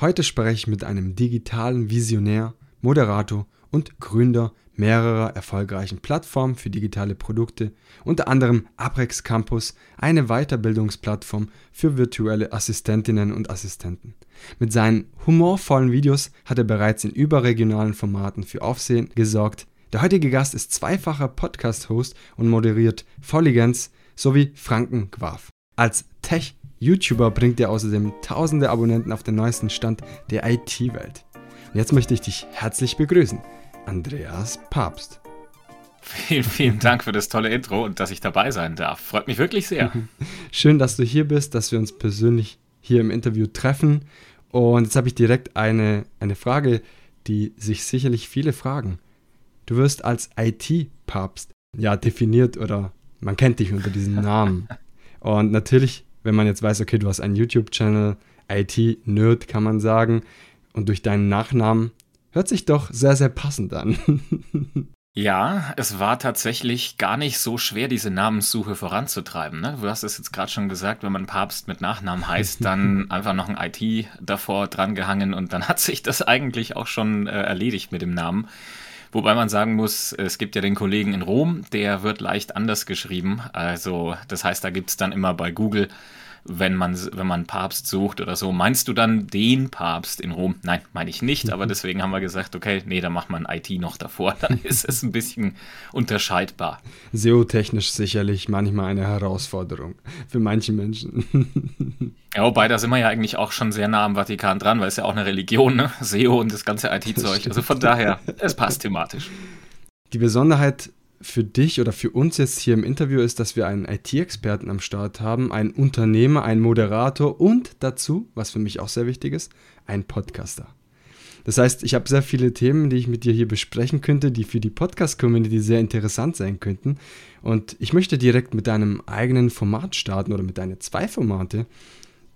Heute spreche ich mit einem digitalen Visionär, Moderator und Gründer mehrerer erfolgreichen Plattformen für digitale Produkte, unter anderem Aprex Campus, eine Weiterbildungsplattform für virtuelle Assistentinnen und Assistenten. Mit seinen humorvollen Videos hat er bereits in überregionalen Formaten für Aufsehen gesorgt. Der heutige Gast ist zweifacher Podcast-Host und moderiert Volligens sowie Franken Quav. Als Tech-YouTuber bringt er außerdem tausende Abonnenten auf den neuesten Stand der IT-Welt. Und jetzt möchte ich dich herzlich begrüßen. Andreas Papst. Vielen, vielen Dank für das tolle Intro und dass ich dabei sein darf. Freut mich wirklich sehr. Schön, dass du hier bist, dass wir uns persönlich hier im Interview treffen. Und jetzt habe ich direkt eine, eine Frage, die sich sicherlich viele fragen. Du wirst als IT-Papst ja definiert oder man kennt dich unter diesem Namen. Und natürlich, wenn man jetzt weiß, okay, du hast einen YouTube-Channel, IT-Nerd kann man sagen, und durch deinen Nachnamen Hört sich doch sehr, sehr passend an. Ja, es war tatsächlich gar nicht so schwer, diese Namenssuche voranzutreiben. Ne? Du hast es jetzt gerade schon gesagt, wenn man Papst mit Nachnamen heißt, dann einfach noch ein IT davor drangehangen und dann hat sich das eigentlich auch schon äh, erledigt mit dem Namen. Wobei man sagen muss, es gibt ja den Kollegen in Rom, der wird leicht anders geschrieben. Also das heißt, da gibt es dann immer bei Google wenn man, wenn man Papst sucht oder so. Meinst du dann den Papst in Rom? Nein, meine ich nicht, aber deswegen haben wir gesagt, okay, nee, da macht man IT noch davor, dann ist es ein bisschen unterscheidbar. SEO-technisch sicherlich manchmal eine Herausforderung für manche Menschen. Ja, wobei, da sind wir ja eigentlich auch schon sehr nah am Vatikan dran, weil es ja auch eine Religion, ne? SEO und das ganze IT-Zeug. Also von daher, es passt thematisch. Die Besonderheit für dich oder für uns jetzt hier im Interview ist, dass wir einen IT-Experten am Start haben, einen Unternehmer, einen Moderator und dazu, was für mich auch sehr wichtig ist, einen Podcaster. Das heißt, ich habe sehr viele Themen, die ich mit dir hier besprechen könnte, die für die Podcast-Community sehr interessant sein könnten. Und ich möchte direkt mit deinem eigenen Format starten oder mit deinen zwei Formate.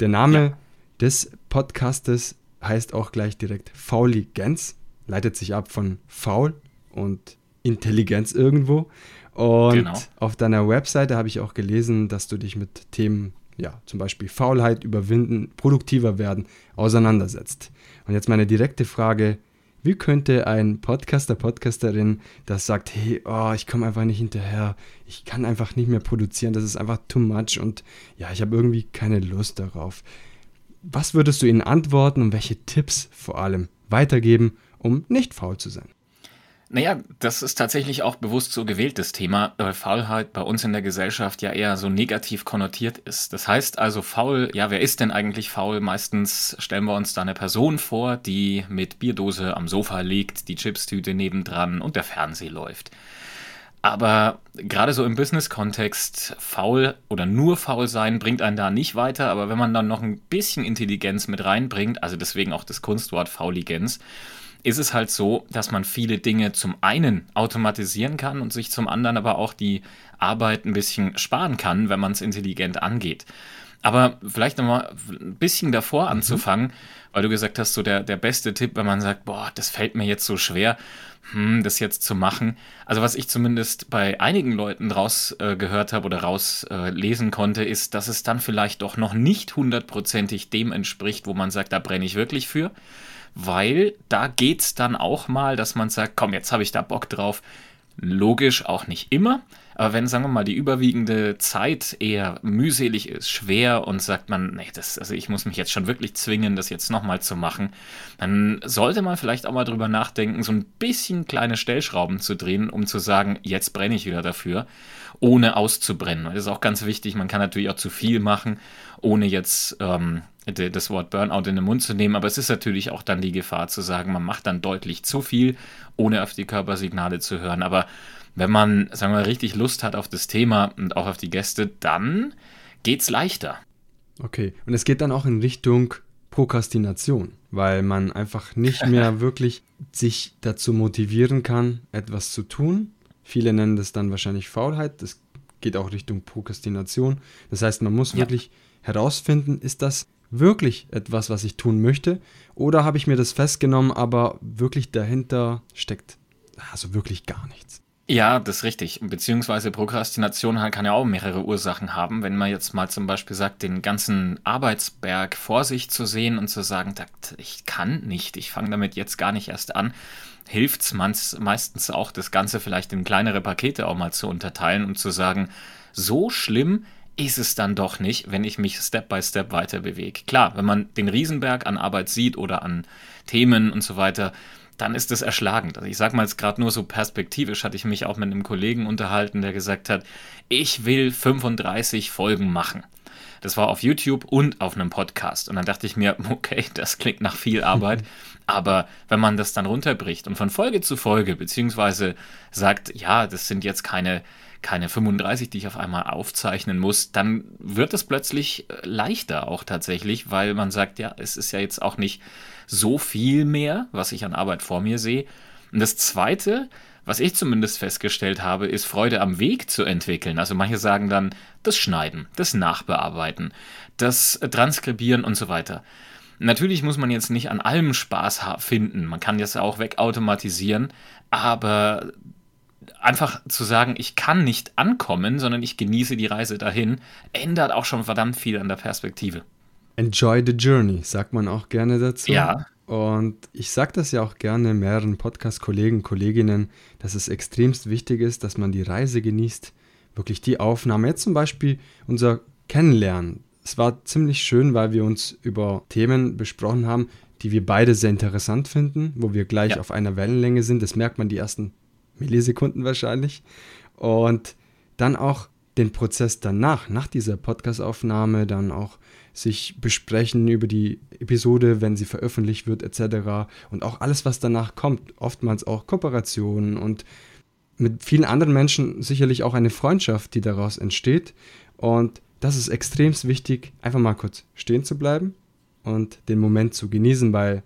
Der Name ja. des Podcastes heißt auch gleich direkt Fauligenz, leitet sich ab von faul und Intelligenz irgendwo. Und genau. auf deiner Webseite habe ich auch gelesen, dass du dich mit Themen, ja, zum Beispiel Faulheit überwinden, produktiver werden, auseinandersetzt. Und jetzt meine direkte Frage, wie könnte ein Podcaster, Podcasterin, das sagt, hey, oh, ich komme einfach nicht hinterher, ich kann einfach nicht mehr produzieren, das ist einfach too much und ja, ich habe irgendwie keine Lust darauf. Was würdest du ihnen antworten und welche Tipps vor allem weitergeben, um nicht faul zu sein? Naja, das ist tatsächlich auch bewusst so gewähltes Thema, weil Faulheit bei uns in der Gesellschaft ja eher so negativ konnotiert ist. Das heißt also faul, ja, wer ist denn eigentlich faul? Meistens stellen wir uns da eine Person vor, die mit Bierdose am Sofa liegt, die Chipstüte nebendran und der Fernseher läuft. Aber gerade so im Business-Kontext, faul oder nur faul sein bringt einen da nicht weiter. Aber wenn man dann noch ein bisschen Intelligenz mit reinbringt, also deswegen auch das Kunstwort Fauligenz, ist es halt so, dass man viele Dinge zum einen automatisieren kann und sich zum anderen aber auch die Arbeit ein bisschen sparen kann, wenn man es intelligent angeht. Aber vielleicht nochmal ein bisschen davor mhm. anzufangen, weil du gesagt hast, so der, der beste Tipp, wenn man sagt, boah, das fällt mir jetzt so schwer, hm, das jetzt zu machen. Also was ich zumindest bei einigen Leuten draus äh, gehört habe oder rauslesen äh, konnte, ist, dass es dann vielleicht doch noch nicht hundertprozentig dem entspricht, wo man sagt, da brenne ich wirklich für weil da geht es dann auch mal, dass man sagt, komm, jetzt habe ich da Bock drauf. Logisch auch nicht immer, aber wenn, sagen wir mal, die überwiegende Zeit eher mühselig ist, schwer und sagt man, nee, das, also ich muss mich jetzt schon wirklich zwingen, das jetzt nochmal zu machen, dann sollte man vielleicht auch mal drüber nachdenken, so ein bisschen kleine Stellschrauben zu drehen, um zu sagen, jetzt brenne ich wieder dafür, ohne auszubrennen. Das ist auch ganz wichtig, man kann natürlich auch zu viel machen, ohne jetzt ähm, das Wort Burnout in den Mund zu nehmen, aber es ist natürlich auch dann die Gefahr zu sagen, man macht dann deutlich zu viel, ohne auf die Körpersignale zu hören. Aber wenn man, sagen wir mal, richtig Lust hat auf das Thema und auch auf die Gäste, dann geht's leichter. Okay, und es geht dann auch in Richtung Prokrastination, weil man einfach nicht mehr wirklich sich dazu motivieren kann, etwas zu tun. Viele nennen das dann wahrscheinlich Faulheit. Das geht auch Richtung Prokrastination. Das heißt, man muss ja. wirklich herausfinden, ist das wirklich etwas, was ich tun möchte? Oder habe ich mir das festgenommen, aber wirklich dahinter steckt also wirklich gar nichts? Ja, das ist richtig. Beziehungsweise Prokrastination kann ja auch mehrere Ursachen haben. Wenn man jetzt mal zum Beispiel sagt, den ganzen Arbeitsberg vor sich zu sehen und zu sagen, ich kann nicht, ich fange damit jetzt gar nicht erst an, hilft es meistens auch, das Ganze vielleicht in kleinere Pakete auch mal zu unterteilen und zu sagen, so schlimm ist es dann doch nicht, wenn ich mich Step by Step weiter bewege. Klar, wenn man den Riesenberg an Arbeit sieht oder an Themen und so weiter, dann ist es erschlagend. Also ich sage mal jetzt gerade nur so perspektivisch, hatte ich mich auch mit einem Kollegen unterhalten, der gesagt hat, ich will 35 Folgen machen. Das war auf YouTube und auf einem Podcast. Und dann dachte ich mir, okay, das klingt nach viel Arbeit. Aber wenn man das dann runterbricht und von Folge zu Folge, beziehungsweise sagt, ja, das sind jetzt keine, keine 35, die ich auf einmal aufzeichnen muss, dann wird es plötzlich äh, leichter auch tatsächlich, weil man sagt, ja, es ist ja jetzt auch nicht so viel mehr, was ich an Arbeit vor mir sehe. Und das Zweite, was ich zumindest festgestellt habe, ist Freude am Weg zu entwickeln. Also manche sagen dann das Schneiden, das Nachbearbeiten, das Transkribieren und so weiter. Natürlich muss man jetzt nicht an allem Spaß finden. Man kann das auch wegautomatisieren, aber einfach zu sagen, ich kann nicht ankommen, sondern ich genieße die Reise dahin, ändert auch schon verdammt viel an der Perspektive. Enjoy the journey, sagt man auch gerne dazu. Ja. Und ich sage das ja auch gerne mehreren Podcast-Kollegen, Kolleginnen, dass es extremst wichtig ist, dass man die Reise genießt, wirklich die Aufnahme. Jetzt zum Beispiel unser Kennenlernen. Es war ziemlich schön, weil wir uns über Themen besprochen haben, die wir beide sehr interessant finden, wo wir gleich ja. auf einer Wellenlänge sind. Das merkt man die ersten Millisekunden wahrscheinlich. Und dann auch den Prozess danach, nach dieser Podcastaufnahme, dann auch sich besprechen über die Episode, wenn sie veröffentlicht wird, etc. Und auch alles, was danach kommt, oftmals auch Kooperationen und mit vielen anderen Menschen sicherlich auch eine Freundschaft, die daraus entsteht. Und das ist extrem wichtig, einfach mal kurz stehen zu bleiben und den Moment zu genießen, weil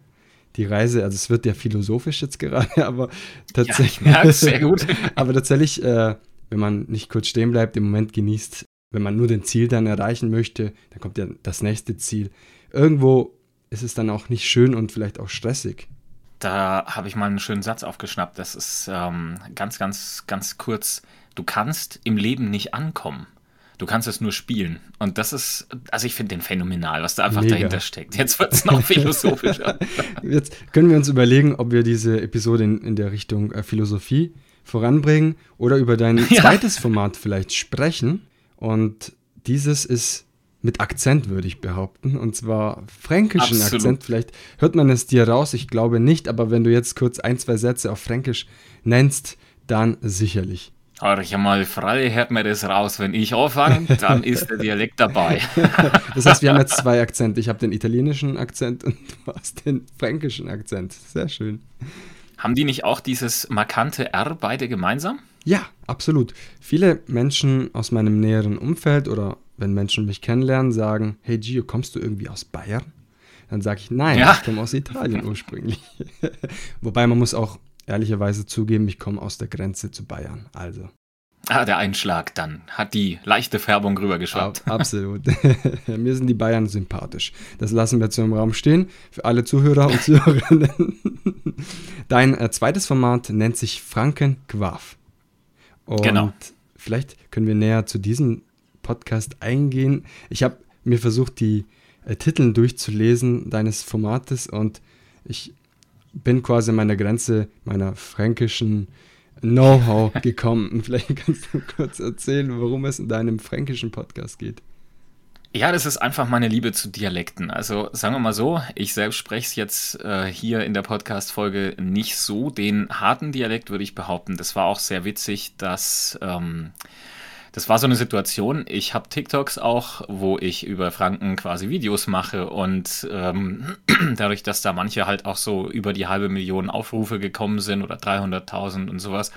die Reise, also es wird ja philosophisch jetzt gerade, aber tatsächlich, ja, sehr gut. aber tatsächlich, äh, wenn man nicht kurz stehen bleibt, den Moment genießt, wenn man nur den Ziel dann erreichen möchte, dann kommt ja das nächste Ziel. Irgendwo ist es dann auch nicht schön und vielleicht auch stressig. Da habe ich mal einen schönen Satz aufgeschnappt. Das ist ähm, ganz, ganz, ganz kurz. Du kannst im Leben nicht ankommen. Du kannst es nur spielen. Und das ist, also ich finde den phänomenal, was da einfach Mega. dahinter steckt. Jetzt wird es noch philosophischer. Jetzt können wir uns überlegen, ob wir diese Episode in, in der Richtung äh, Philosophie voranbringen oder über dein ja. zweites Format vielleicht sprechen. Und dieses ist mit Akzent, würde ich behaupten. Und zwar fränkischen Absolut. Akzent. Vielleicht hört man es dir raus, ich glaube nicht, aber wenn du jetzt kurz ein, zwei Sätze auf Fränkisch nennst, dann sicherlich. Horch mal, frei hört mir das raus. Wenn ich anfange, dann ist der Dialekt dabei. das heißt, wir haben jetzt zwei Akzente. Ich habe den italienischen Akzent und du hast den fränkischen Akzent. Sehr schön. Haben die nicht auch dieses markante R beide gemeinsam? Ja, absolut. Viele Menschen aus meinem näheren Umfeld oder wenn Menschen mich kennenlernen, sagen, hey Gio, kommst du irgendwie aus Bayern? Dann sage ich, nein, ja. ich komme aus Italien ursprünglich. Wobei man muss auch ehrlicherweise zugeben, ich komme aus der Grenze zu Bayern. Also. Ah, der Einschlag dann. Hat die leichte Färbung rübergeschwappt. Ab, absolut. Mir sind die Bayern sympathisch. Das lassen wir jetzt so im Raum stehen. Für alle Zuhörer und Zuhörerinnen. Dein äh, zweites Format nennt sich Franken Quaff. Und genau. vielleicht können wir näher zu diesem Podcast eingehen. Ich habe mir versucht, die äh, Titel durchzulesen deines Formates und ich bin quasi an meiner Grenze meiner fränkischen Know-how gekommen. Vielleicht kannst du kurz erzählen, worum es in deinem fränkischen Podcast geht. Ja, das ist einfach meine Liebe zu Dialekten. Also sagen wir mal so, ich selbst spreche es jetzt äh, hier in der Podcast-Folge nicht so. Den harten Dialekt würde ich behaupten. Das war auch sehr witzig, dass ähm, das war so eine Situation. Ich habe TikToks auch, wo ich über Franken quasi Videos mache und ähm, dadurch, dass da manche halt auch so über die halbe Million Aufrufe gekommen sind oder 300.000 und sowas,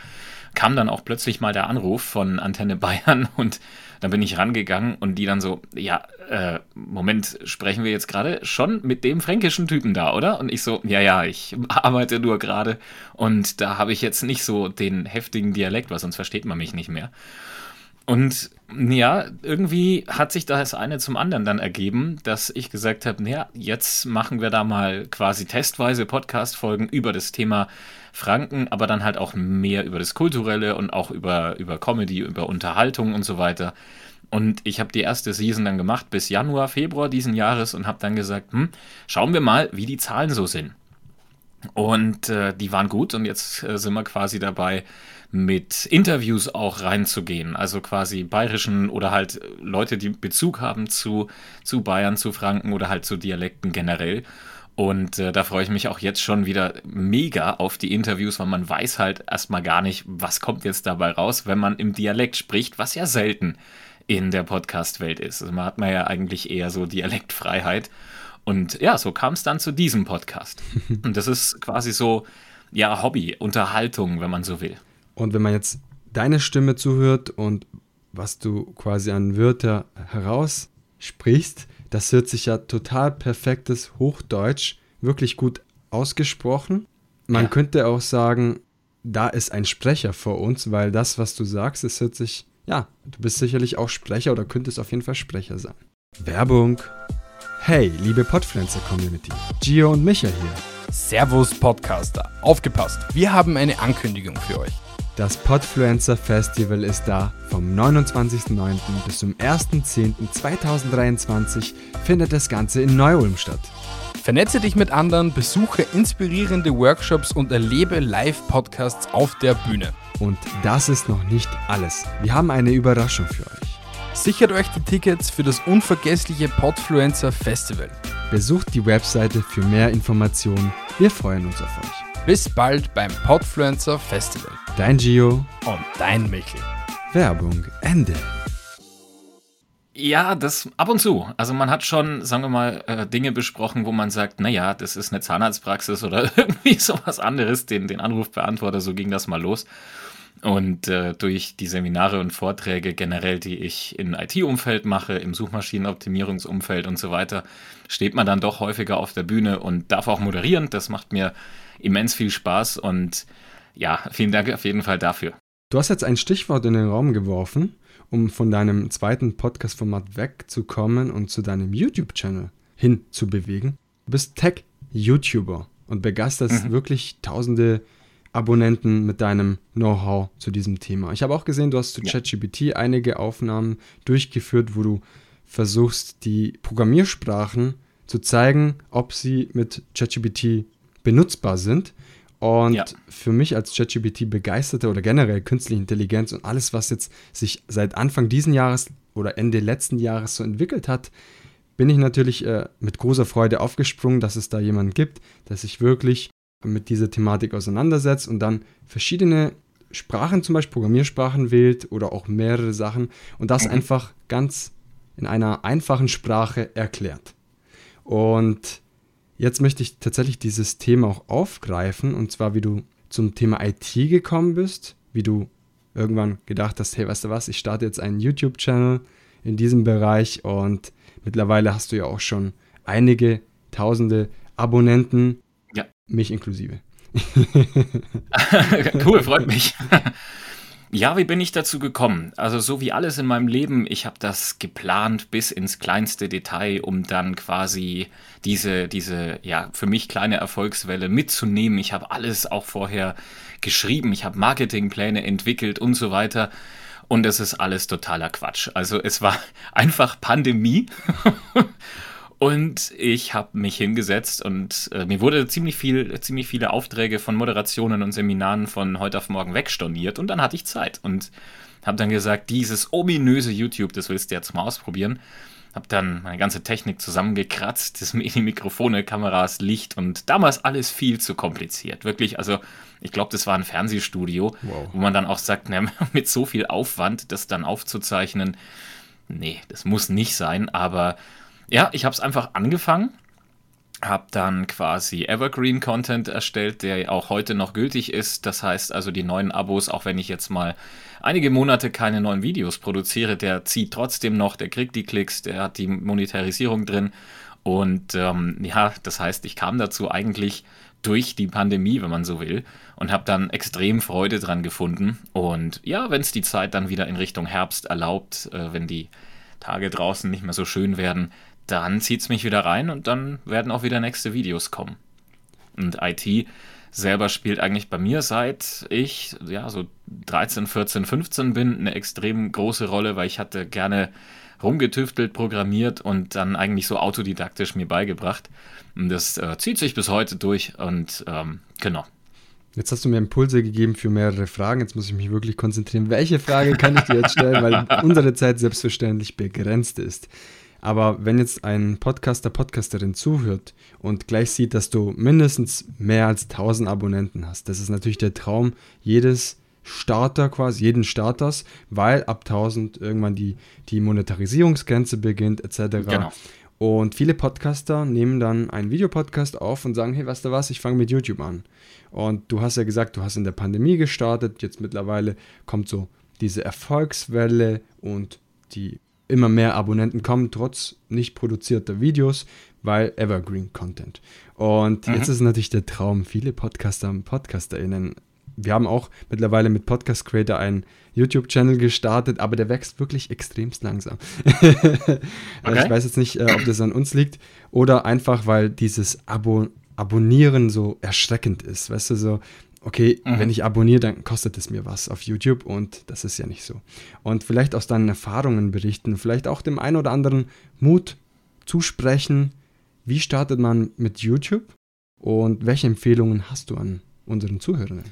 kam dann auch plötzlich mal der Anruf von Antenne Bayern und dann bin ich rangegangen und die dann so, ja, äh, Moment, sprechen wir jetzt gerade schon mit dem fränkischen Typen da, oder? Und ich so, ja, ja, ich arbeite nur gerade und da habe ich jetzt nicht so den heftigen Dialekt, weil sonst versteht man mich nicht mehr. Und ja, irgendwie hat sich das eine zum anderen dann ergeben, dass ich gesagt habe, naja, jetzt machen wir da mal quasi testweise Podcast-Folgen über das Thema Franken, aber dann halt auch mehr über das Kulturelle und auch über, über Comedy, über Unterhaltung und so weiter. Und ich habe die erste Season dann gemacht bis Januar, Februar diesen Jahres und habe dann gesagt, hm, schauen wir mal, wie die Zahlen so sind. Und äh, die waren gut und jetzt äh, sind wir quasi dabei, mit Interviews auch reinzugehen. Also quasi bayerischen oder halt Leute, die Bezug haben zu, zu Bayern, zu Franken oder halt zu Dialekten generell. Und äh, da freue ich mich auch jetzt schon wieder mega auf die Interviews, weil man weiß halt erstmal gar nicht, was kommt jetzt dabei raus, wenn man im Dialekt spricht, was ja selten in der Podcast-Welt ist. Also man hat man ja eigentlich eher so Dialektfreiheit. Und ja, so kam es dann zu diesem Podcast. Und das ist quasi so, ja, Hobby, Unterhaltung, wenn man so will. Und wenn man jetzt deine Stimme zuhört und was du quasi an Wörter heraussprichst, das hört sich ja total perfektes Hochdeutsch, wirklich gut ausgesprochen. Man ja. könnte auch sagen, da ist ein Sprecher vor uns, weil das, was du sagst, es hört sich, ja, du bist sicherlich auch Sprecher oder könntest auf jeden Fall Sprecher sein. Werbung. Hey, liebe Podpflanzer-Community, Gio und Micha hier. Servus Podcaster, aufgepasst, wir haben eine Ankündigung für euch. Das Podfluencer Festival ist da. Vom 29.09. bis zum 1.10.2023 findet das Ganze in Neu-Ulm statt. Vernetze dich mit anderen, besuche inspirierende Workshops und erlebe Live-Podcasts auf der Bühne. Und das ist noch nicht alles. Wir haben eine Überraschung für euch. Sichert euch die Tickets für das unvergessliche Podfluencer Festival. Besucht die Webseite für mehr Informationen. Wir freuen uns auf euch. Bis bald beim Podfluencer Festival. Dein Gio und dein Michel. Werbung Ende. Ja, das ab und zu. Also man hat schon, sagen wir mal, äh, Dinge besprochen, wo man sagt, naja, das ist eine Zahnarztpraxis oder irgendwie sowas anderes, den, den Anrufbeantworter, so ging das mal los. Und äh, durch die Seminare und Vorträge generell, die ich im IT-Umfeld mache, im Suchmaschinenoptimierungsumfeld und so weiter, steht man dann doch häufiger auf der Bühne und darf auch moderieren. Das macht mir immens viel Spaß und ja, vielen Dank auf jeden Fall dafür. Du hast jetzt ein Stichwort in den Raum geworfen, um von deinem zweiten Podcast-Format wegzukommen und zu deinem YouTube-Channel hinzubewegen. Du bist Tech-YouTuber und begeisterst mhm. wirklich tausende Abonnenten mit deinem Know-how zu diesem Thema. Ich habe auch gesehen, du hast zu ja. ChatGPT einige Aufnahmen durchgeführt, wo du versuchst, die Programmiersprachen zu zeigen, ob sie mit ChatGPT benutzbar sind. Und ja. für mich als ChatGPT begeisterter oder generell künstliche Intelligenz und alles, was jetzt sich seit Anfang diesen Jahres oder Ende letzten Jahres so entwickelt hat, bin ich natürlich äh, mit großer Freude aufgesprungen, dass es da jemanden gibt, der sich wirklich mit dieser Thematik auseinandersetzt und dann verschiedene Sprachen, zum Beispiel Programmiersprachen wählt oder auch mehrere Sachen und das mhm. einfach ganz in einer einfachen Sprache erklärt. Und Jetzt möchte ich tatsächlich dieses Thema auch aufgreifen und zwar, wie du zum Thema IT gekommen bist, wie du irgendwann gedacht hast, hey, weißt du was, ich starte jetzt einen YouTube-Channel in diesem Bereich und mittlerweile hast du ja auch schon einige tausende Abonnenten, ja. mich inklusive. cool, freut mich. Ja, wie bin ich dazu gekommen? Also so wie alles in meinem Leben, ich habe das geplant bis ins kleinste Detail, um dann quasi diese, diese, ja, für mich kleine Erfolgswelle mitzunehmen. Ich habe alles auch vorher geschrieben, ich habe Marketingpläne entwickelt und so weiter. Und es ist alles totaler Quatsch. Also es war einfach Pandemie. Und ich habe mich hingesetzt und äh, mir wurde ziemlich viel, ziemlich viele Aufträge von Moderationen und Seminaren von heute auf morgen wegstorniert und dann hatte ich Zeit und habe dann gesagt, dieses ominöse YouTube, das willst du jetzt mal ausprobieren. Habe dann meine ganze Technik zusammengekratzt, das Mikrofone, Kameras, Licht und damals alles viel zu kompliziert. Wirklich, also ich glaube, das war ein Fernsehstudio, wow. wo man dann auch sagt, ne, mit so viel Aufwand, das dann aufzuzeichnen, nee, das muss nicht sein, aber ja, ich habe es einfach angefangen, habe dann quasi Evergreen Content erstellt, der auch heute noch gültig ist. Das heißt also die neuen Abos, auch wenn ich jetzt mal einige Monate keine neuen Videos produziere, der zieht trotzdem noch, der kriegt die Klicks, der hat die Monetarisierung drin. Und ähm, ja, das heißt, ich kam dazu eigentlich durch die Pandemie, wenn man so will, und habe dann extrem Freude dran gefunden. Und ja, wenn es die Zeit dann wieder in Richtung Herbst erlaubt, äh, wenn die Tage draußen nicht mehr so schön werden, dann zieht es mich wieder rein und dann werden auch wieder nächste Videos kommen. Und IT selber spielt eigentlich bei mir seit ich ja so 13, 14, 15 bin eine extrem große Rolle, weil ich hatte gerne rumgetüftelt, programmiert und dann eigentlich so autodidaktisch mir beigebracht. Und das äh, zieht sich bis heute durch und ähm, genau. Jetzt hast du mir Impulse gegeben für mehrere Fragen. Jetzt muss ich mich wirklich konzentrieren. Welche Frage kann ich dir jetzt stellen, weil unsere Zeit selbstverständlich begrenzt ist. Aber wenn jetzt ein Podcaster, Podcasterin zuhört und gleich sieht, dass du mindestens mehr als 1000 Abonnenten hast, das ist natürlich der Traum jedes Starter quasi, jeden Starters, weil ab 1000 irgendwann die, die Monetarisierungsgrenze beginnt etc. Genau. Und viele Podcaster nehmen dann einen Videopodcast auf und sagen, hey, weißt du was, ich fange mit YouTube an. Und du hast ja gesagt, du hast in der Pandemie gestartet, jetzt mittlerweile kommt so diese Erfolgswelle und die immer mehr Abonnenten kommen, trotz nicht produzierter Videos, weil Evergreen Content. Und mhm. jetzt ist natürlich der Traum, viele Podcaster und PodcasterInnen wir haben auch mittlerweile mit Podcast Creator einen YouTube-Channel gestartet, aber der wächst wirklich extremst langsam. okay. Ich weiß jetzt nicht, äh, ob das an uns liegt oder einfach, weil dieses Abo Abonnieren so erschreckend ist. Weißt du, so, okay, mhm. wenn ich abonniere, dann kostet es mir was auf YouTube und das ist ja nicht so. Und vielleicht aus deinen Erfahrungen berichten, vielleicht auch dem einen oder anderen Mut zusprechen. Wie startet man mit YouTube und welche Empfehlungen hast du an unseren Zuhörern?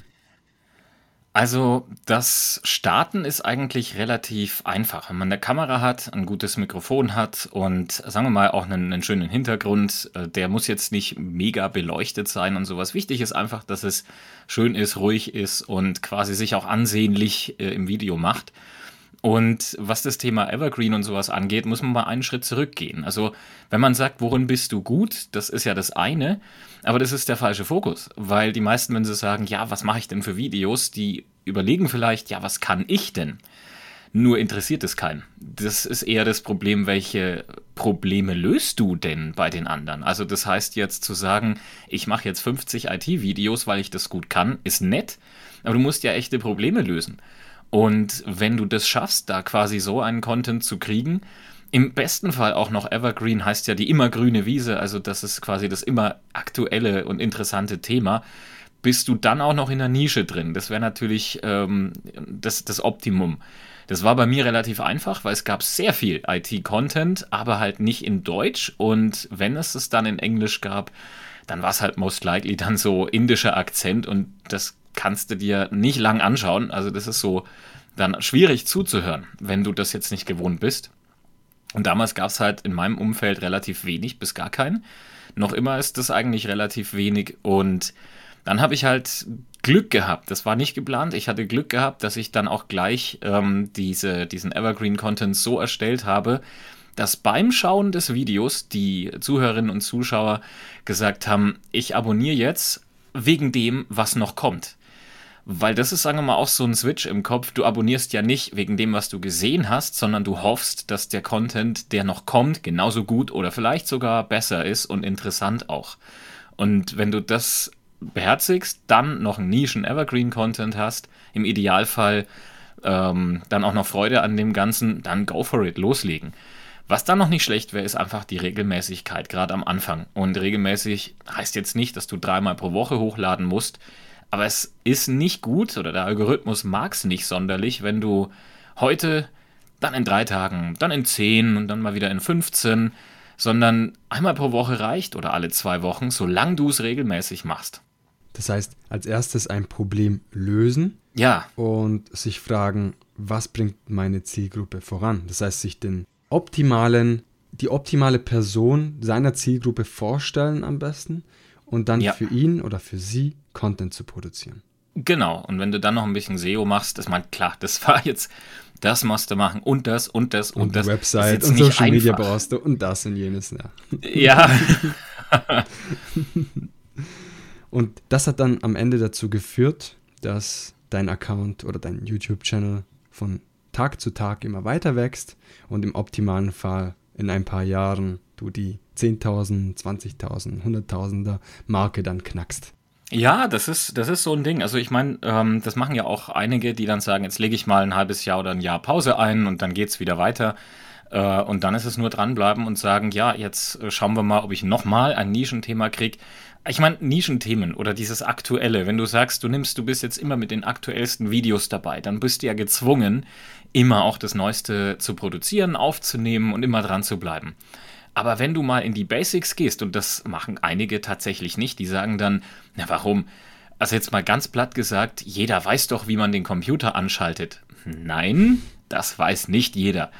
Also das Starten ist eigentlich relativ einfach. Wenn man eine Kamera hat, ein gutes Mikrofon hat und sagen wir mal auch einen, einen, schönen Hintergrund, äh, der muss jetzt nicht mega beleuchtet sein und sowas. Wichtig ist einfach, dass es schön ist, ruhig ist und quasi sich auch ansehnlich äh, im Video macht. Und was das Thema Evergreen und sowas angeht, muss man mal einen Schritt zurückgehen. Also, wenn man sagt, worin bist du gut, das ist ja das eine, aber das ist der falsche Fokus, weil die meisten, wenn sie sagen, ja, was mache ich denn für Videos, die überlegen vielleicht, ja, was kann ich denn? Nur interessiert es keinen. Das ist eher das Problem, welche Probleme löst du denn bei den anderen? Also das heißt jetzt zu sagen, ich mache jetzt 50 IT-Videos, weil ich das gut kann, ist nett, aber du musst ja echte Probleme lösen. Und wenn du das schaffst, da quasi so einen Content zu kriegen, im besten Fall auch noch Evergreen heißt ja die immergrüne Wiese, also das ist quasi das immer aktuelle und interessante Thema, bist du dann auch noch in der Nische drin. Das wäre natürlich ähm, das, das Optimum. Das war bei mir relativ einfach, weil es gab sehr viel IT-Content, aber halt nicht in Deutsch. Und wenn es es dann in Englisch gab, dann war es halt most likely dann so indischer Akzent und das kannst du dir nicht lang anschauen. Also das ist so dann schwierig zuzuhören, wenn du das jetzt nicht gewohnt bist. Und damals gab es halt in meinem Umfeld relativ wenig bis gar keinen. Noch immer ist das eigentlich relativ wenig und dann habe ich halt Glück gehabt. Das war nicht geplant. Ich hatte Glück gehabt, dass ich dann auch gleich ähm, diese, diesen Evergreen-Content so erstellt habe, dass beim Schauen des Videos die Zuhörerinnen und Zuschauer gesagt haben, ich abonniere jetzt wegen dem, was noch kommt. Weil das ist, sagen wir mal, auch so ein Switch im Kopf. Du abonnierst ja nicht wegen dem, was du gesehen hast, sondern du hoffst, dass der Content, der noch kommt, genauso gut oder vielleicht sogar besser ist und interessant auch. Und wenn du das beherzigst, dann noch einen Nischen-Evergreen-Content hast, im Idealfall ähm, dann auch noch Freude an dem Ganzen, dann go for it, loslegen. Was dann noch nicht schlecht wäre, ist einfach die Regelmäßigkeit, gerade am Anfang. Und regelmäßig heißt jetzt nicht, dass du dreimal pro Woche hochladen musst. Aber es ist nicht gut oder der Algorithmus mag es nicht sonderlich, wenn du heute, dann in drei Tagen, dann in zehn und dann mal wieder in 15, sondern einmal pro Woche reicht oder alle zwei Wochen, solange du es regelmäßig machst. Das heißt, als erstes ein Problem lösen. Ja. Und sich fragen, was bringt meine Zielgruppe voran? Das heißt, sich den optimalen, die optimale Person seiner Zielgruppe vorstellen am besten und dann ja. für ihn oder für sie Content zu produzieren. Genau, und wenn du dann noch ein bisschen SEO machst, das meint klar, das war jetzt, das musst du machen und das und das und, und das. Website und Social einfach. Media brauchst du und das und jenes, ja. Ja. und das hat dann am Ende dazu geführt, dass dein Account oder dein YouTube-Channel von Tag zu Tag immer weiter wächst und im optimalen Fall in ein paar Jahren du die 10.000, 20.000, 100.000er Marke dann knackst. Ja, das ist, das ist so ein Ding. Also ich meine, ähm, das machen ja auch einige, die dann sagen, jetzt lege ich mal ein halbes Jahr oder ein Jahr Pause ein und dann geht's wieder weiter. Äh, und dann ist es nur dranbleiben und sagen, ja, jetzt äh, schauen wir mal, ob ich nochmal ein Nischenthema kriege. Ich meine, Nischenthemen oder dieses Aktuelle, wenn du sagst, du nimmst, du bist jetzt immer mit den aktuellsten Videos dabei, dann bist du ja gezwungen, immer auch das Neueste zu produzieren, aufzunehmen und immer dran zu bleiben. Aber wenn du mal in die Basics gehst, und das machen einige tatsächlich nicht, die sagen dann, na warum? Also jetzt mal ganz platt gesagt, jeder weiß doch, wie man den Computer anschaltet. Nein, das weiß nicht jeder.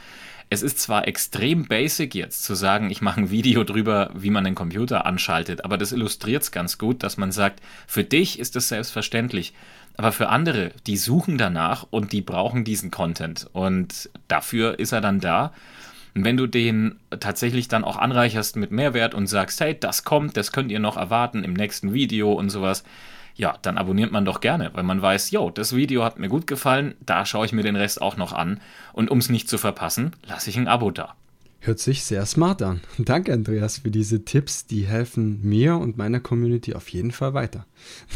Es ist zwar extrem basic jetzt zu sagen, ich mache ein Video drüber, wie man den Computer anschaltet, aber das illustriert es ganz gut, dass man sagt, für dich ist das selbstverständlich. Aber für andere, die suchen danach und die brauchen diesen Content. Und dafür ist er dann da. Und wenn du den tatsächlich dann auch anreicherst mit Mehrwert und sagst, hey, das kommt, das könnt ihr noch erwarten im nächsten Video und sowas, ja, dann abonniert man doch gerne, weil man weiß, yo, das Video hat mir gut gefallen, da schaue ich mir den Rest auch noch an. Und um es nicht zu verpassen, lasse ich ein Abo da. Hört sich sehr smart an. Danke, Andreas, für diese Tipps. Die helfen mir und meiner Community auf jeden Fall weiter.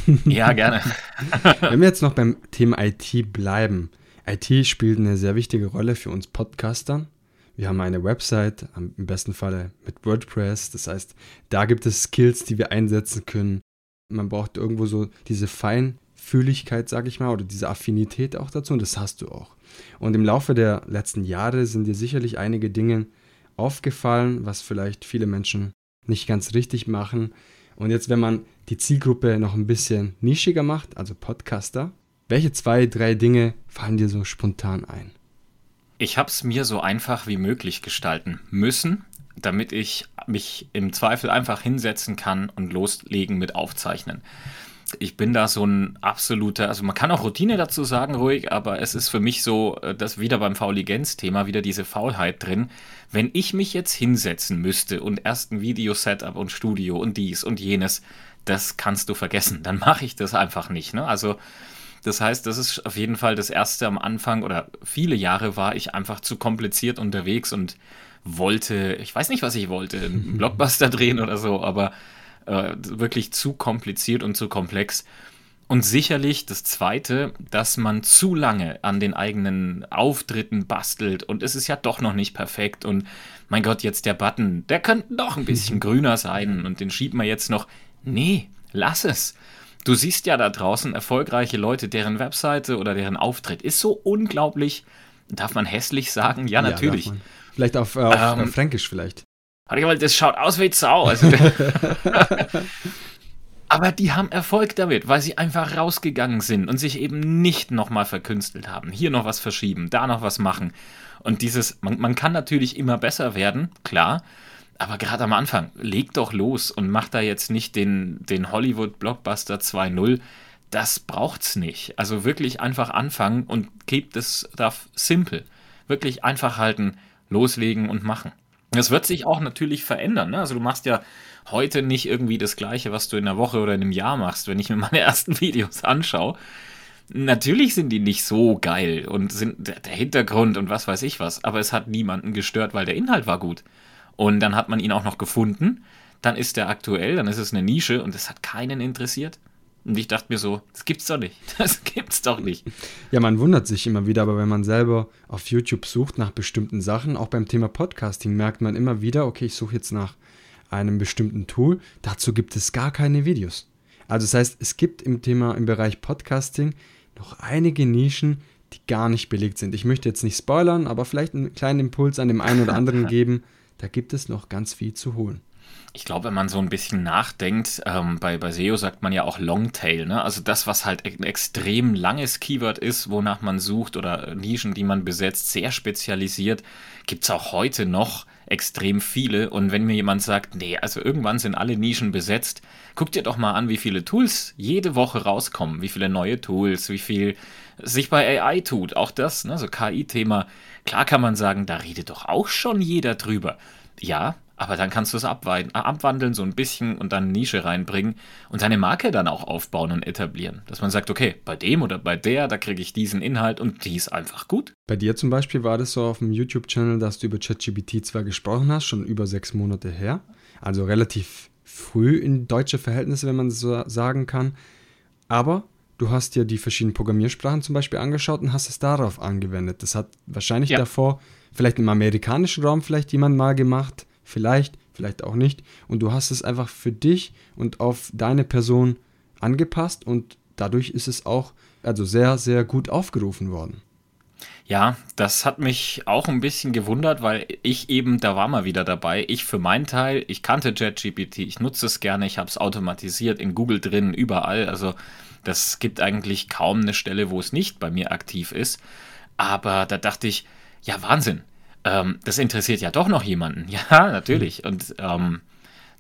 Ja, gerne. Wenn wir jetzt noch beim Thema IT bleiben. IT spielt eine sehr wichtige Rolle für uns Podcastern. Wir haben eine Website, im besten Falle mit WordPress. Das heißt, da gibt es Skills, die wir einsetzen können. Man braucht irgendwo so diese Feinfühligkeit, sage ich mal, oder diese Affinität auch dazu. Und das hast du auch. Und im Laufe der letzten Jahre sind dir sicherlich einige Dinge aufgefallen, was vielleicht viele Menschen nicht ganz richtig machen. Und jetzt, wenn man die Zielgruppe noch ein bisschen nischiger macht, also Podcaster, welche zwei, drei Dinge fallen dir so spontan ein? Ich habe es mir so einfach wie möglich gestalten müssen, damit ich mich im Zweifel einfach hinsetzen kann und loslegen mit Aufzeichnen. Ich bin da so ein absoluter, also man kann auch Routine dazu sagen, ruhig, aber es ist für mich so, äh, dass wieder beim Fauligenz-Thema wieder diese Faulheit drin. Wenn ich mich jetzt hinsetzen müsste und erst ein Video-Setup und Studio und dies und jenes, das kannst du vergessen. Dann mache ich das einfach nicht. Ne? Also das heißt, das ist auf jeden Fall das erste am Anfang oder viele Jahre war ich einfach zu kompliziert unterwegs und wollte, ich weiß nicht, was ich wollte, einen Blockbuster drehen oder so, aber äh, wirklich zu kompliziert und zu komplex. Und sicherlich das Zweite, dass man zu lange an den eigenen Auftritten bastelt und es ist ja doch noch nicht perfekt und mein Gott, jetzt der Button, der könnte noch ein bisschen grüner sein und den schiebt man jetzt noch. Nee, lass es. Du siehst ja da draußen erfolgreiche Leute, deren Webseite oder deren Auftritt ist so unglaublich. Darf man hässlich sagen? Ja, natürlich. Ja, vielleicht auf, äh, auf ähm, Fränkisch vielleicht. Warte mal, das schaut aus wie Sau. Also, aber die haben Erfolg damit, weil sie einfach rausgegangen sind und sich eben nicht nochmal verkünstelt haben. Hier noch was verschieben, da noch was machen. Und dieses, man, man kann natürlich immer besser werden, klar. Aber gerade am Anfang, leg doch los und mach da jetzt nicht den, den Hollywood-Blockbuster 2.0. Das braucht's nicht. Also wirklich einfach anfangen und keep das stuff simple. Wirklich einfach halten, loslegen und machen. Das wird sich auch natürlich verändern. Ne? Also du machst ja heute nicht irgendwie das Gleiche, was du in einer Woche oder in einem Jahr machst, wenn ich mir meine ersten Videos anschaue. Natürlich sind die nicht so geil und sind der Hintergrund und was weiß ich was, aber es hat niemanden gestört, weil der Inhalt war gut. Und dann hat man ihn auch noch gefunden. Dann ist er aktuell, dann ist es eine Nische und es hat keinen interessiert. Und ich dachte mir so, das gibt's doch nicht. Das gibt's doch nicht. Ja, man wundert sich immer wieder, aber wenn man selber auf YouTube sucht nach bestimmten Sachen, auch beim Thema Podcasting, merkt man immer wieder, okay, ich suche jetzt nach einem bestimmten Tool. Dazu gibt es gar keine Videos. Also das heißt, es gibt im Thema im Bereich Podcasting noch einige Nischen, die gar nicht belegt sind. Ich möchte jetzt nicht spoilern, aber vielleicht einen kleinen Impuls an dem einen oder anderen geben. Da gibt es noch ganz viel zu holen. Ich glaube, wenn man so ein bisschen nachdenkt, ähm, bei, bei SEO sagt man ja auch Longtail, ne? Also das, was halt ein extrem langes Keyword ist, wonach man sucht oder Nischen, die man besetzt, sehr spezialisiert, gibt es auch heute noch extrem viele. Und wenn mir jemand sagt, nee, also irgendwann sind alle Nischen besetzt, guck dir doch mal an, wie viele Tools jede Woche rauskommen, wie viele neue Tools, wie viel sich bei AI tut. Auch das, ne, so KI-Thema. Klar kann man sagen, da redet doch auch schon jeder drüber. Ja, aber dann kannst du es abwandeln, so ein bisschen und dann Nische reinbringen und seine Marke dann auch aufbauen und etablieren. Dass man sagt, okay, bei dem oder bei der, da kriege ich diesen Inhalt und die ist einfach gut. Bei dir zum Beispiel war das so auf dem YouTube-Channel, dass du über ChatGPT zwar gesprochen hast, schon über sechs Monate her, also relativ früh in deutsche Verhältnisse, wenn man so sagen kann, aber du hast dir die verschiedenen Programmiersprachen zum Beispiel angeschaut und hast es darauf angewendet. Das hat wahrscheinlich ja. davor vielleicht im amerikanischen Raum vielleicht jemand mal gemacht vielleicht, vielleicht auch nicht. Und du hast es einfach für dich und auf deine Person angepasst und dadurch ist es auch also sehr, sehr gut aufgerufen worden. Ja, das hat mich auch ein bisschen gewundert, weil ich eben, da war mal wieder dabei, ich für meinen Teil, ich kannte JetGPT, ich nutze es gerne, ich habe es automatisiert in Google drin, überall, also das gibt eigentlich kaum eine Stelle, wo es nicht bei mir aktiv ist. Aber da dachte ich, ja, Wahnsinn ähm, das interessiert ja doch noch jemanden. Ja, natürlich. Und ähm,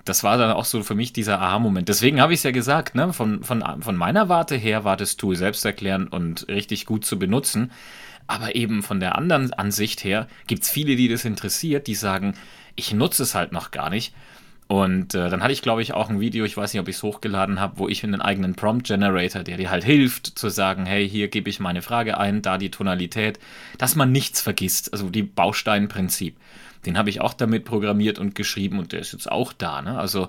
das war dann auch so für mich dieser Aha-Moment. Deswegen habe ich es ja gesagt, ne? von, von, von meiner Warte her war das Tool selbsterklärend und richtig gut zu benutzen. Aber eben von der anderen Ansicht her gibt es viele, die das interessiert, die sagen, ich nutze es halt noch gar nicht. Und äh, dann hatte ich, glaube ich, auch ein Video, ich weiß nicht, ob ich es hochgeladen habe, wo ich einen eigenen Prompt Generator, der dir halt hilft, zu sagen, hey, hier gebe ich meine Frage ein, da die Tonalität, dass man nichts vergisst, also die Bausteinprinzip. Den habe ich auch damit programmiert und geschrieben und der ist jetzt auch da. Ne? Also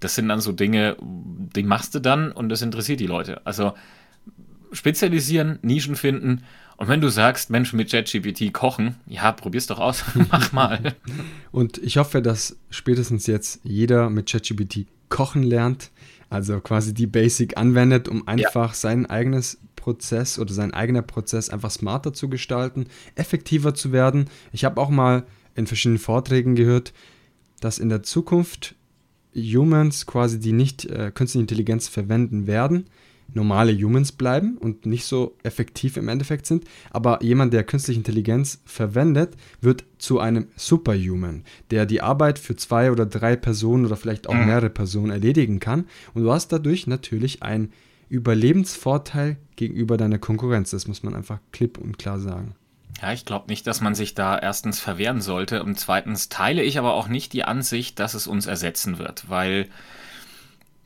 das sind dann so Dinge, die machst du dann und das interessiert die Leute. Also spezialisieren, Nischen finden und wenn du sagst, Menschen mit ChatGPT kochen, ja, probier's doch aus, mach mal. Und ich hoffe, dass spätestens jetzt jeder mit ChatGPT kochen lernt, also quasi die Basic anwendet, um einfach ja. sein eigenes Prozess oder sein eigener Prozess einfach smarter zu gestalten, effektiver zu werden. Ich habe auch mal in verschiedenen Vorträgen gehört, dass in der Zukunft Humans quasi die nicht äh, künstliche Intelligenz verwenden werden, normale Humans bleiben und nicht so effektiv im Endeffekt sind. Aber jemand, der künstliche Intelligenz verwendet, wird zu einem Superhuman, der die Arbeit für zwei oder drei Personen oder vielleicht auch mhm. mehrere Personen erledigen kann. Und du hast dadurch natürlich einen Überlebensvorteil gegenüber deiner Konkurrenz. Das muss man einfach klipp und klar sagen. Ja, ich glaube nicht, dass man sich da erstens verwehren sollte und zweitens teile ich aber auch nicht die Ansicht, dass es uns ersetzen wird, weil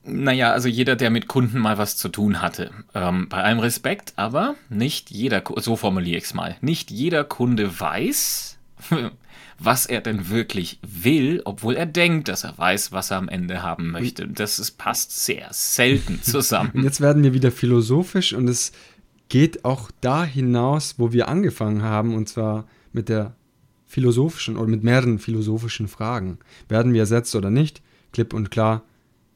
naja, also jeder, der mit Kunden mal was zu tun hatte. Ähm, bei allem Respekt, aber nicht jeder, so formuliere ich es mal, nicht jeder Kunde weiß, was er denn wirklich will, obwohl er denkt, dass er weiß, was er am Ende haben möchte. Das ist, passt sehr selten zusammen. Und jetzt werden wir wieder philosophisch und es geht auch da hinaus, wo wir angefangen haben, und zwar mit der philosophischen oder mit mehreren philosophischen Fragen. Werden wir ersetzt oder nicht? Klipp und klar,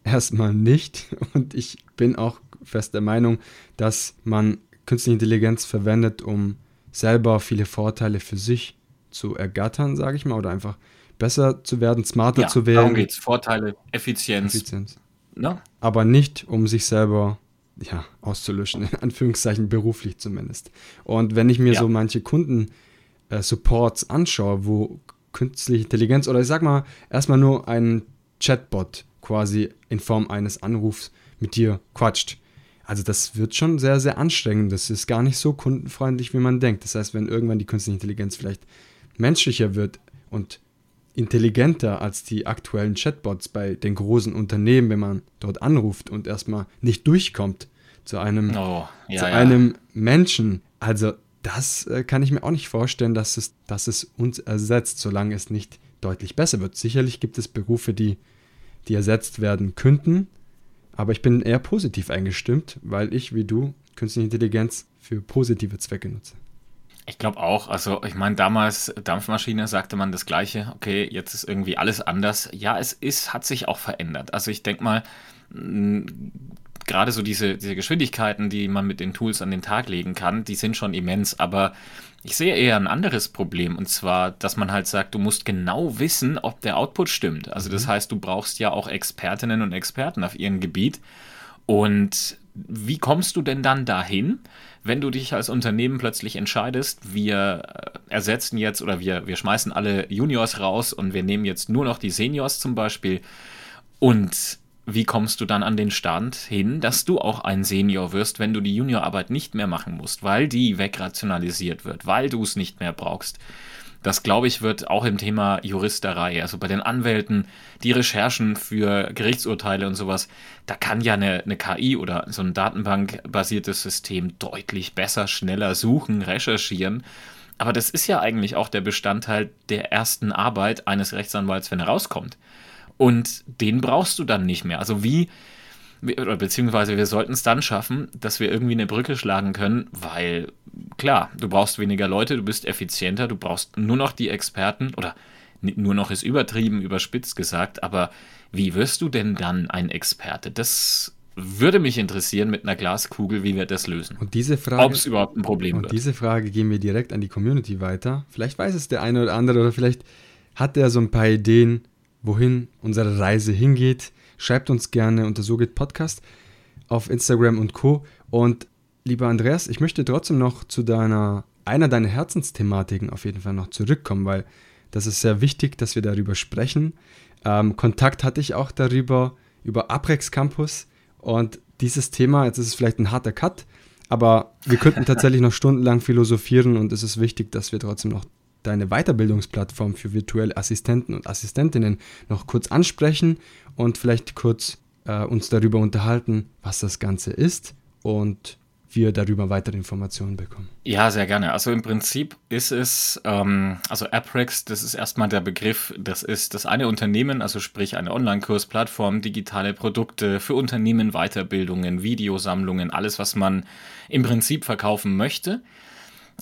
erstmal nicht. Und ich bin auch fest der Meinung, dass man künstliche Intelligenz verwendet, um selber viele Vorteile für sich zu ergattern, sage ich mal, oder einfach besser zu werden, smarter ja, zu werden. Darum geht's. Vorteile, Effizienz. Effizienz. No? Aber nicht, um sich selber ja, auszulöschen, in Anführungszeichen beruflich zumindest. Und wenn ich mir ja. so manche Kunden-Supports äh, anschaue, wo künstliche Intelligenz oder ich sag mal erstmal nur ein Chatbot quasi in Form eines Anrufs mit dir quatscht. Also das wird schon sehr, sehr anstrengend. Das ist gar nicht so kundenfreundlich, wie man denkt. Das heißt, wenn irgendwann die künstliche Intelligenz vielleicht menschlicher wird und intelligenter als die aktuellen Chatbots bei den großen Unternehmen, wenn man dort anruft und erstmal nicht durchkommt zu einem, oh, ja, zu ja. einem Menschen. Also das äh, kann ich mir auch nicht vorstellen, dass es, dass es uns ersetzt, solange es nicht deutlich besser wird. Sicherlich gibt es Berufe, die die ersetzt werden könnten. Aber ich bin eher positiv eingestimmt, weil ich, wie du, künstliche Intelligenz für positive Zwecke nutze. Ich glaube auch. Also, ich meine, damals Dampfmaschine sagte man das Gleiche. Okay, jetzt ist irgendwie alles anders. Ja, es ist, hat sich auch verändert. Also, ich denke mal, gerade so diese, diese Geschwindigkeiten, die man mit den Tools an den Tag legen kann, die sind schon immens. Aber ich sehe eher ein anderes Problem und zwar, dass man halt sagt, du musst genau wissen, ob der Output stimmt. Also das mhm. heißt, du brauchst ja auch Expertinnen und Experten auf ihrem Gebiet. Und wie kommst du denn dann dahin, wenn du dich als Unternehmen plötzlich entscheidest, wir äh, ersetzen jetzt oder wir, wir schmeißen alle Juniors raus und wir nehmen jetzt nur noch die Seniors zum Beispiel und wie kommst du dann an den Stand hin, dass du auch ein Senior wirst, wenn du die Juniorarbeit nicht mehr machen musst, weil die wegrationalisiert wird, weil du es nicht mehr brauchst? Das, glaube ich, wird auch im Thema Juristerei, also bei den Anwälten, die Recherchen für Gerichtsurteile und sowas, da kann ja eine, eine KI oder so ein datenbankbasiertes System deutlich besser, schneller suchen, recherchieren. Aber das ist ja eigentlich auch der Bestandteil der ersten Arbeit eines Rechtsanwalts, wenn er rauskommt. Und den brauchst du dann nicht mehr. Also wie oder beziehungsweise wir sollten es dann schaffen, dass wir irgendwie eine Brücke schlagen können, weil klar, du brauchst weniger Leute, du bist effizienter, du brauchst nur noch die Experten oder nur noch ist übertrieben, überspitzt gesagt, aber wie wirst du denn dann ein Experte? Das würde mich interessieren mit einer Glaskugel, wie wir das lösen. Und diese Frage, ob es überhaupt ein Problem und wird. diese Frage gehen wir direkt an die Community weiter. Vielleicht weiß es der eine oder andere oder vielleicht hat er so ein paar Ideen, wohin unsere Reise hingeht. Schreibt uns gerne unter So geht Podcast auf Instagram und Co. Und lieber Andreas, ich möchte trotzdem noch zu deiner, einer deiner Herzensthematiken auf jeden Fall noch zurückkommen, weil das ist sehr wichtig, dass wir darüber sprechen. Ähm, Kontakt hatte ich auch darüber, über Aprex Campus. Und dieses Thema, jetzt ist es vielleicht ein harter Cut, aber wir könnten tatsächlich noch stundenlang philosophieren und es ist wichtig, dass wir trotzdem noch deine Weiterbildungsplattform für virtuelle Assistenten und Assistentinnen noch kurz ansprechen und vielleicht kurz äh, uns darüber unterhalten, was das Ganze ist und wir darüber weitere Informationen bekommen. Ja, sehr gerne. Also im Prinzip ist es, ähm, also AppRex, das ist erstmal der Begriff, das ist das eine Unternehmen, also sprich eine Online-Kursplattform, digitale Produkte für Unternehmen, Weiterbildungen, Videosammlungen, alles, was man im Prinzip verkaufen möchte.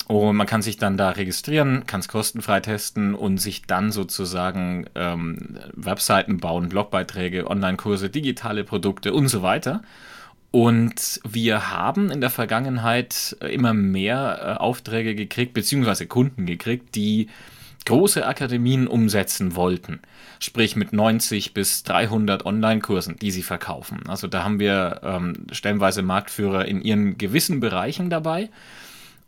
Und man kann sich dann da registrieren, kann es kostenfrei testen und sich dann sozusagen ähm, Webseiten bauen, Blogbeiträge, Online-Kurse, digitale Produkte und so weiter. Und wir haben in der Vergangenheit immer mehr äh, Aufträge gekriegt, beziehungsweise Kunden gekriegt, die große Akademien umsetzen wollten. Sprich mit 90 bis 300 Online-Kursen, die sie verkaufen. Also da haben wir ähm, stellenweise Marktführer in ihren gewissen Bereichen dabei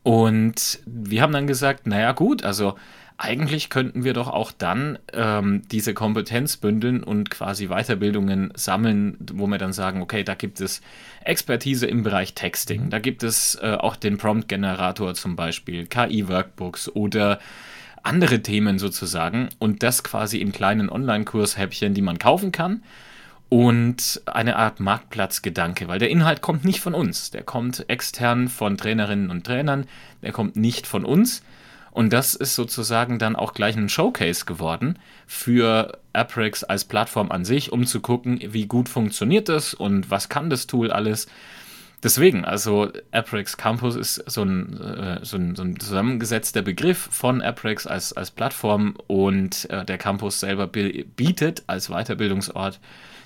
und wir haben dann gesagt, naja gut, also eigentlich könnten wir doch auch dann ähm, diese Kompetenz bündeln und quasi Weiterbildungen sammeln, wo wir dann sagen, okay, da gibt es Expertise im Bereich Texting, da gibt es äh, auch den Prompt-Generator zum Beispiel, KI-Workbooks oder andere Themen sozusagen. Und das quasi in kleinen Online-Kurshäppchen, die man kaufen kann und eine Art Marktplatzgedanke, weil der Inhalt kommt nicht von uns, der kommt extern von Trainerinnen und Trainern, der kommt nicht von uns. Und das ist sozusagen dann auch gleich ein Showcase geworden für Aprex als Plattform an sich, um zu gucken, wie gut funktioniert das und was kann das Tool alles. Deswegen, also Aprex Campus ist so ein, äh, so ein, so ein zusammengesetzter Begriff von Aprex als, als Plattform und äh, der Campus selber bietet als Weiterbildungsort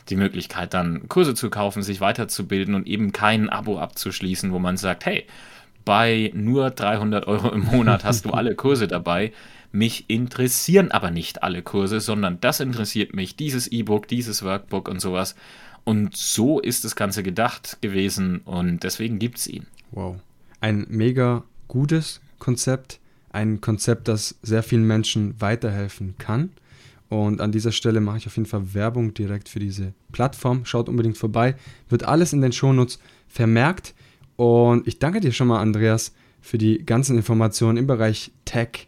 die Möglichkeit, dann Kurse zu kaufen, sich weiterzubilden und eben kein Abo abzuschließen, wo man sagt, hey, bei nur 300 Euro im Monat hast du alle Kurse dabei. Mich interessieren aber nicht alle Kurse, sondern das interessiert mich, dieses E-Book, dieses Workbook und sowas. Und so ist das Ganze gedacht gewesen und deswegen gibt es ihn. Wow. Ein mega gutes Konzept, ein Konzept, das sehr vielen Menschen weiterhelfen kann. Und an dieser Stelle mache ich auf jeden Fall Werbung direkt für diese Plattform. Schaut unbedingt vorbei. Wird alles in den Shownotes vermerkt. Und ich danke dir schon mal, Andreas, für die ganzen Informationen im Bereich Tech,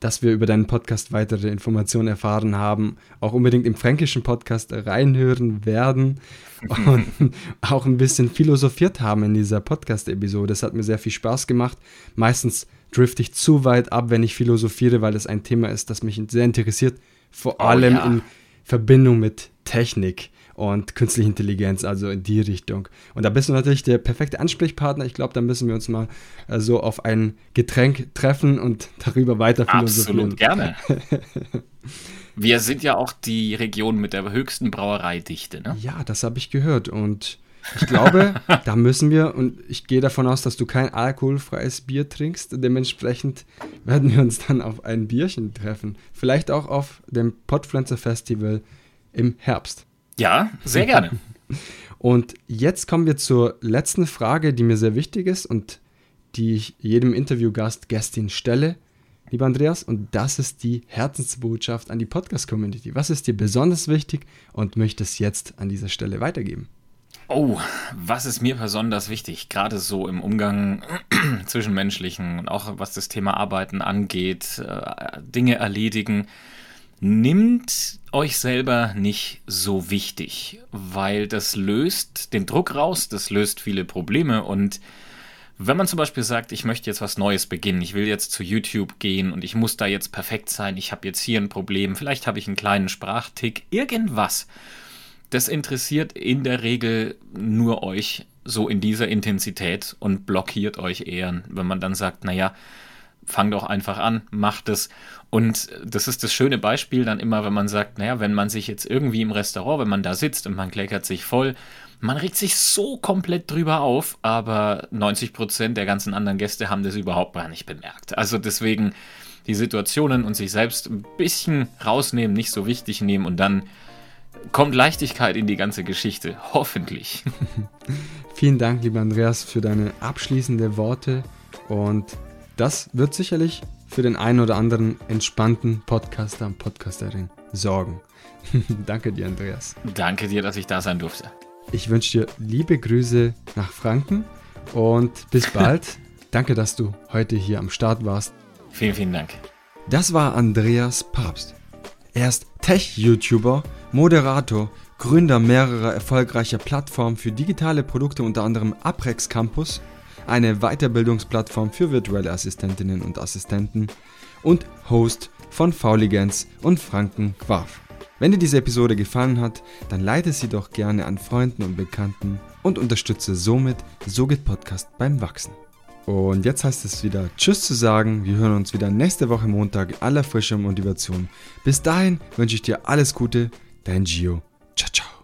dass wir über deinen Podcast weitere Informationen erfahren haben. Auch unbedingt im fränkischen Podcast reinhören werden und auch ein bisschen philosophiert haben in dieser Podcast-Episode. Das hat mir sehr viel Spaß gemacht. Meistens drifte ich zu weit ab, wenn ich philosophiere, weil es ein Thema ist, das mich sehr interessiert vor oh, allem ja. in Verbindung mit Technik und künstliche Intelligenz, also in die Richtung. Und da bist du natürlich der perfekte Ansprechpartner. Ich glaube, da müssen wir uns mal äh, so auf ein Getränk treffen und darüber weiter philosophieren. Absolut gerne. wir sind ja auch die Region mit der höchsten Brauereidichte, ne? Ja, das habe ich gehört und ich glaube, da müssen wir, und ich gehe davon aus, dass du kein alkoholfreies Bier trinkst. Dementsprechend werden wir uns dann auf ein Bierchen treffen. Vielleicht auch auf dem Podpflanzer Festival im Herbst. Ja, sehr gerne. Und jetzt kommen wir zur letzten Frage, die mir sehr wichtig ist und die ich jedem Interviewgast, Gästin stelle, lieber Andreas. Und das ist die Herzensbotschaft an die Podcast-Community. Was ist dir besonders wichtig und möchtest jetzt an dieser Stelle weitergeben? Oh, was ist mir besonders wichtig, gerade so im Umgang zwischenmenschlichen und auch was das Thema Arbeiten angeht, äh, Dinge erledigen, nimmt euch selber nicht so wichtig, weil das löst den Druck raus, das löst viele Probleme und wenn man zum Beispiel sagt, ich möchte jetzt was Neues beginnen, ich will jetzt zu YouTube gehen und ich muss da jetzt perfekt sein, ich habe jetzt hier ein Problem, vielleicht habe ich einen kleinen Sprachtick, irgendwas, das interessiert in der Regel nur euch so in dieser Intensität und blockiert euch eher, wenn man dann sagt, naja, fang doch einfach an, macht es. Und das ist das schöne Beispiel dann immer, wenn man sagt, naja, wenn man sich jetzt irgendwie im Restaurant, wenn man da sitzt und man kleckert sich voll, man regt sich so komplett drüber auf, aber 90 Prozent der ganzen anderen Gäste haben das überhaupt gar nicht bemerkt. Also deswegen die Situationen und sich selbst ein bisschen rausnehmen, nicht so wichtig nehmen und dann kommt Leichtigkeit in die ganze Geschichte. Hoffentlich. Vielen Dank, lieber Andreas, für deine abschließenden Worte. Und das wird sicherlich für den einen oder anderen entspannten Podcaster und Podcasterin sorgen. Danke dir, Andreas. Danke dir, dass ich da sein durfte. Ich wünsche dir liebe Grüße nach Franken und bis bald. Danke, dass du heute hier am Start warst. Vielen, vielen Dank. Das war Andreas Papst. Er ist Tech-YouTuber, Moderator, Gründer mehrerer erfolgreicher Plattformen für digitale Produkte, unter anderem Aprex Campus, eine Weiterbildungsplattform für virtuelle Assistentinnen und Assistenten und Host von Fauligans und Franken Quaff. Wenn dir diese Episode gefallen hat, dann leite sie doch gerne an Freunden und Bekannten und unterstütze somit Sogit Podcast beim Wachsen. Und jetzt heißt es wieder Tschüss zu sagen. Wir hören uns wieder nächste Woche Montag aller frischer Motivation. Bis dahin wünsche ich dir alles Gute, dein Gio. Ciao, ciao.